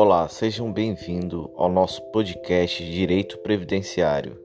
Olá, sejam bem-vindos ao nosso podcast Direito Previdenciário.